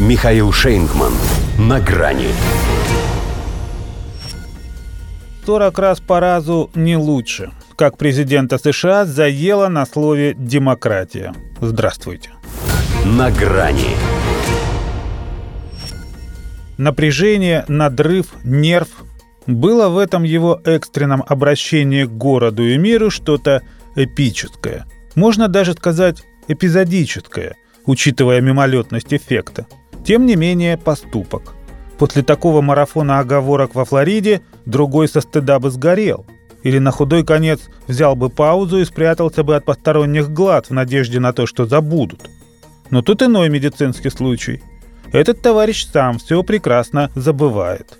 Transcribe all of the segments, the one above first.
Михаил Шейнгман. На грани. 40 раз по разу не лучше. Как президента США заело на слове «демократия». Здравствуйте. На грани. Напряжение, надрыв, нерв. Было в этом его экстренном обращении к городу и миру что-то эпическое. Можно даже сказать эпизодическое, учитывая мимолетность эффекта. Тем не менее, поступок. После такого марафона оговорок во Флориде другой со стыда бы сгорел. Или на худой конец взял бы паузу и спрятался бы от посторонних глаз в надежде на то, что забудут. Но тут иной медицинский случай. Этот товарищ сам все прекрасно забывает.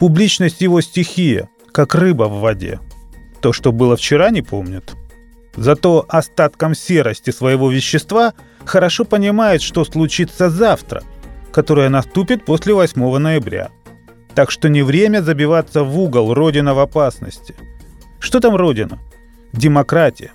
Публичность его стихия, как рыба в воде. То, что было вчера, не помнит. Зато остатком серости своего вещества хорошо понимает, что случится завтра, которое наступит после 8 ноября. Так что не время забиваться в угол, Родина в опасности. Что там Родина? Демократия.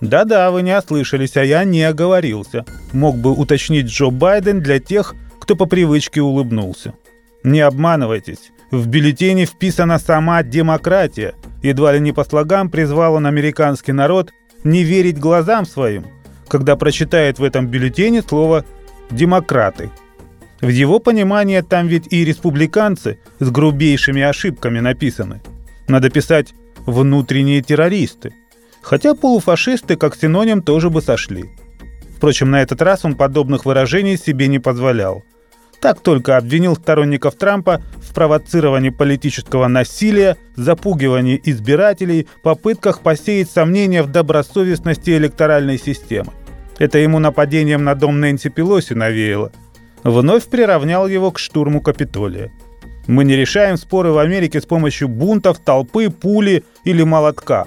Да-да, вы не ослышались, а я не оговорился. Мог бы уточнить Джо Байден для тех, кто по привычке улыбнулся. Не обманывайтесь, в бюллетене вписана сама демократия. Едва ли не по слогам призвал он американский народ не верить глазам своим, когда прочитает в этом бюллетене слово «демократы». В его понимании там ведь и республиканцы с грубейшими ошибками написаны. Надо писать «внутренние террористы». Хотя полуфашисты как синоним тоже бы сошли. Впрочем, на этот раз он подобных выражений себе не позволял. Так только обвинил сторонников Трампа в провоцировании политического насилия, запугивании избирателей, попытках посеять сомнения в добросовестности электоральной системы. Это ему нападением на дом Нэнси Пелоси навеяло. Вновь приравнял его к штурму Капитолия. Мы не решаем споры в Америке с помощью бунтов, толпы, пули или молотка.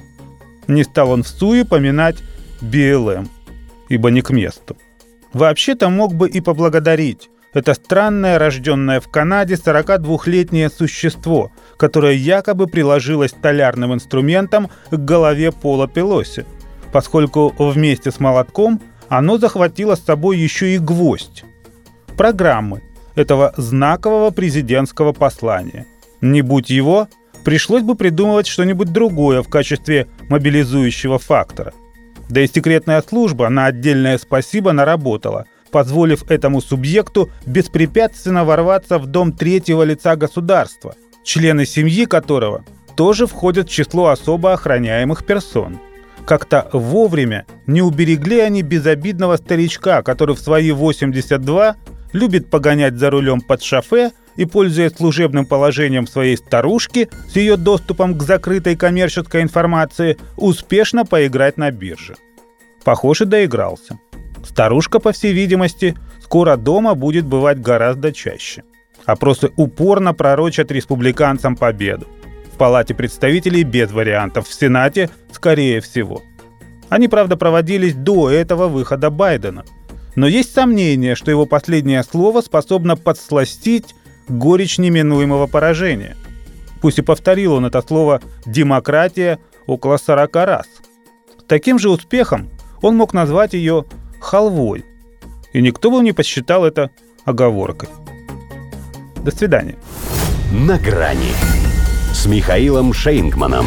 Не стал он в суе поминать БЛМ, ибо не к месту. Вообще-то мог бы и поблагодарить. Это странное, рожденное в Канаде 42-летнее существо, которое якобы приложилось столярным инструментом к голове Пола Пелоси, поскольку вместе с молотком оно захватило с собой еще и гвоздь. Программы этого знакового президентского послания. Не будь его, пришлось бы придумывать что-нибудь другое в качестве мобилизующего фактора. Да и секретная служба на отдельное спасибо наработала, позволив этому субъекту беспрепятственно ворваться в дом третьего лица государства, члены семьи которого тоже входят в число особо охраняемых персон. Как-то вовремя не уберегли они безобидного старичка, который в свои 82 любит погонять за рулем под шофе и, пользуясь служебным положением своей старушки с ее доступом к закрытой коммерческой информации, успешно поиграть на бирже. Похоже, доигрался. Старушка, по всей видимости, скоро дома будет бывать гораздо чаще. Опросы упорно пророчат республиканцам победу. В Палате представителей без вариантов, в Сенате скорее всего. Они, правда, проводились до этого выхода Байдена. Но есть сомнение, что его последнее слово способно подсластить горечь неминуемого поражения. Пусть и повторил он это слово «демократия» около 40 раз. Таким же успехом он мог назвать ее халвой. И никто бы не посчитал это оговоркой. До свидания. На грани с Михаилом Шейнгманом.